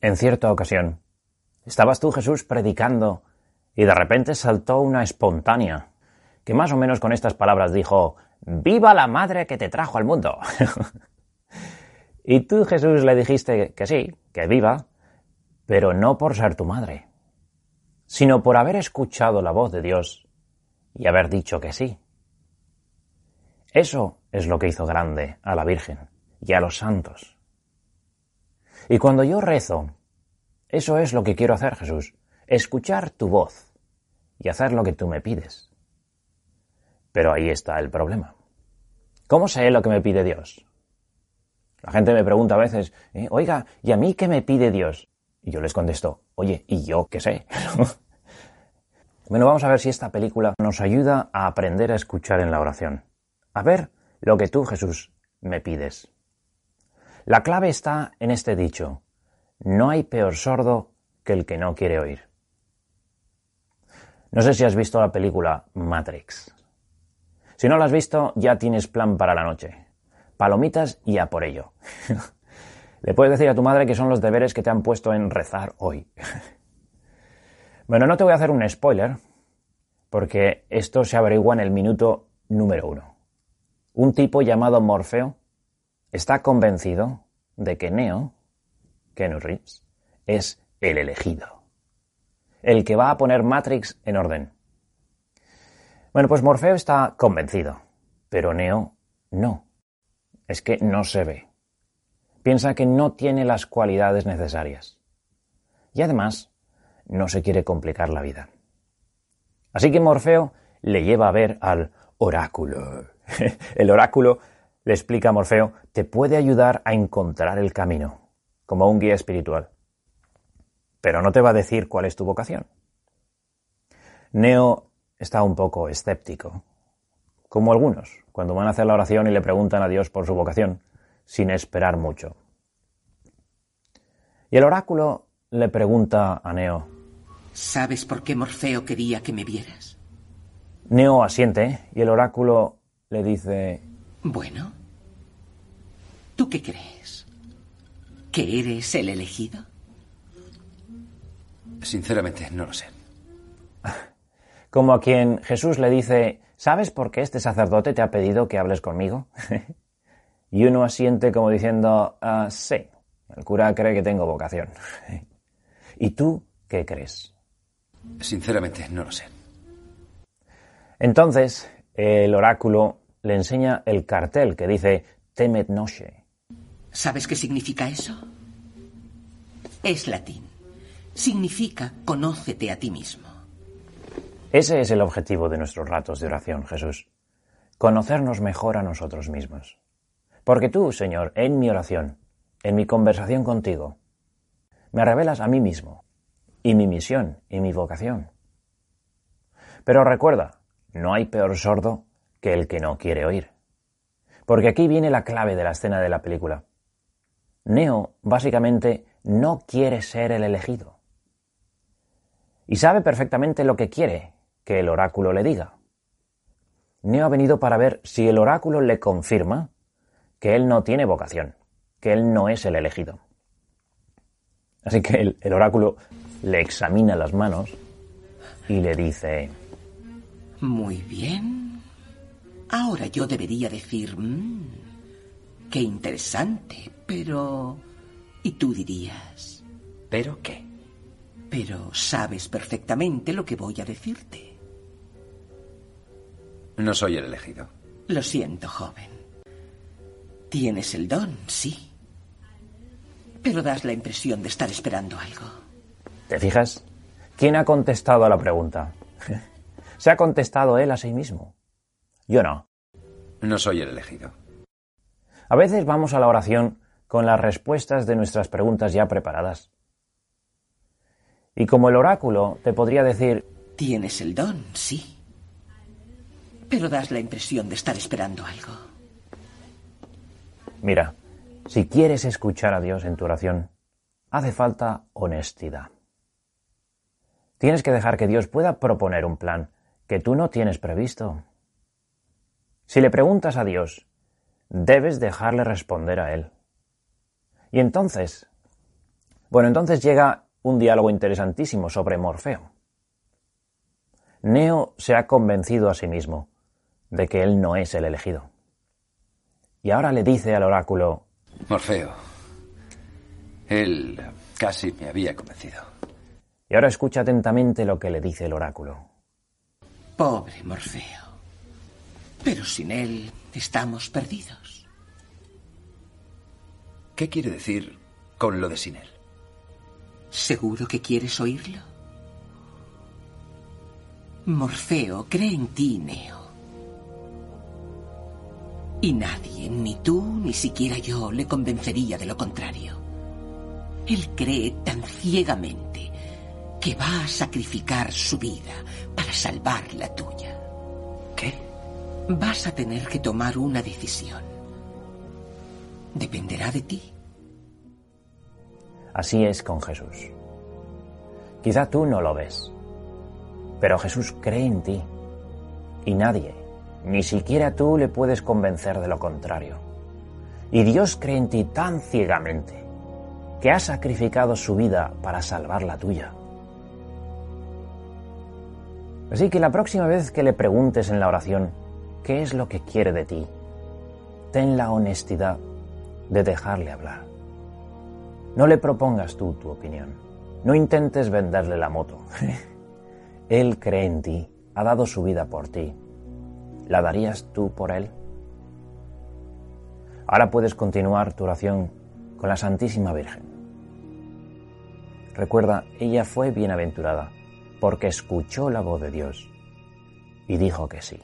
En cierta ocasión, estabas tú, Jesús, predicando y de repente saltó una espontánea, que más o menos con estas palabras dijo, ¡Viva la madre que te trajo al mundo! y tú, Jesús, le dijiste que sí, que viva, pero no por ser tu madre, sino por haber escuchado la voz de Dios y haber dicho que sí. Eso es lo que hizo grande a la Virgen y a los santos. Y cuando yo rezo, eso es lo que quiero hacer, Jesús, escuchar tu voz y hacer lo que tú me pides. Pero ahí está el problema. ¿Cómo sé lo que me pide Dios? La gente me pregunta a veces, eh, oiga, ¿y a mí qué me pide Dios? Y yo les contesto, oye, ¿y yo qué sé? bueno, vamos a ver si esta película nos ayuda a aprender a escuchar en la oración. A ver lo que tú, Jesús, me pides. La clave está en este dicho, no hay peor sordo que el que no quiere oír. No sé si has visto la película Matrix. Si no la has visto, ya tienes plan para la noche. Palomitas y a por ello. Le puedes decir a tu madre que son los deberes que te han puesto en rezar hoy. bueno, no te voy a hacer un spoiler, porque esto se averigua en el minuto número uno. Un tipo llamado Morfeo está convencido de que Neo, Ken Reeves, es el elegido. El que va a poner Matrix en orden. Bueno, pues Morfeo está convencido, pero Neo no. Es que no se ve. Piensa que no tiene las cualidades necesarias. Y además, no se quiere complicar la vida. Así que Morfeo le lleva a ver al oráculo. el oráculo, le explica a Morfeo, te puede ayudar a encontrar el camino, como un guía espiritual. Pero no te va a decir cuál es tu vocación. Neo está un poco escéptico, como algunos, cuando van a hacer la oración y le preguntan a Dios por su vocación sin esperar mucho. Y el oráculo le pregunta a Neo, ¿Sabes por qué Morfeo quería que me vieras? Neo asiente y el oráculo le dice, Bueno, ¿tú qué crees? ¿Que eres el elegido? Sinceramente, no lo sé. Como a quien Jesús le dice, ¿sabes por qué este sacerdote te ha pedido que hables conmigo? Y uno asiente como diciendo, ah, sí, el cura cree que tengo vocación. ¿Y tú qué crees? Sinceramente, no lo sé. Entonces, el oráculo le enseña el cartel que dice Temet Noche. ¿Sabes qué significa eso? Es latín. Significa conócete a ti mismo. Ese es el objetivo de nuestros ratos de oración, Jesús. Conocernos mejor a nosotros mismos. Porque tú, Señor, en mi oración, en mi conversación contigo, me revelas a mí mismo, y mi misión, y mi vocación. Pero recuerda, no hay peor sordo que el que no quiere oír. Porque aquí viene la clave de la escena de la película. Neo, básicamente, no quiere ser el elegido. Y sabe perfectamente lo que quiere que el oráculo le diga. Neo ha venido para ver si el oráculo le confirma que él no tiene vocación, que él no es el elegido. Así que el, oráculo le examina las manos y le dice... Muy bien. Ahora yo debería decir... Mm, qué interesante, pero... ¿Y tú dirías? ¿Pero qué? Pero sabes perfectamente lo que voy a decirte. No soy el elegido. Lo siento, joven. Tienes el don, sí. Pero das la impresión de estar esperando algo. ¿Te fijas? ¿Quién ha contestado a la pregunta? Se ha contestado él a sí mismo. Yo no. No soy el elegido. A veces vamos a la oración con las respuestas de nuestras preguntas ya preparadas. Y como el oráculo te podría decir... Tienes el don, sí. Pero das la impresión de estar esperando algo. Mira, si quieres escuchar a Dios en tu oración, hace falta honestidad. Tienes que dejar que Dios pueda proponer un plan que tú no tienes previsto. Si le preguntas a Dios, debes dejarle responder a Él. Y entonces, Bueno, entonces llega un diálogo interesantísimo sobre Morfeo. Neo se ha convencido a sí mismo de que él no es el elegido. Y ahora le dice al oráculo, Morfeo, él casi me había convencido. Y ahora escucha atentamente lo que le dice el oráculo. Pobre Morfeo. Pero sin él estamos perdidos. ¿Qué quiere decir con lo de sin él? ¿Seguro que quieres oírlo? Morfeo cree en ti, Neo. Y nadie, ni tú, ni siquiera yo, le convencería de lo contrario. Él cree tan ciegamente que va a sacrificar su vida para salvar la tuya. ¿Qué? Vas a tener que tomar una decisión. Dependerá de ti. Así es con Jesús. Quizá tú no lo ves, pero Jesús cree en ti y nadie, ni siquiera tú le puedes convencer de lo contrario. Y Dios cree en ti tan ciegamente que ha sacrificado su vida para salvar la tuya. Así que la próxima vez que le preguntes en la oración qué es lo que quiere de ti, ten la honestidad de dejarle hablar. No le propongas tú tu opinión. No intentes venderle la moto. él cree en ti, ha dado su vida por ti. ¿La darías tú por él? Ahora puedes continuar tu oración con la Santísima Virgen. Recuerda, ella fue bienaventurada porque escuchó la voz de Dios y dijo que sí.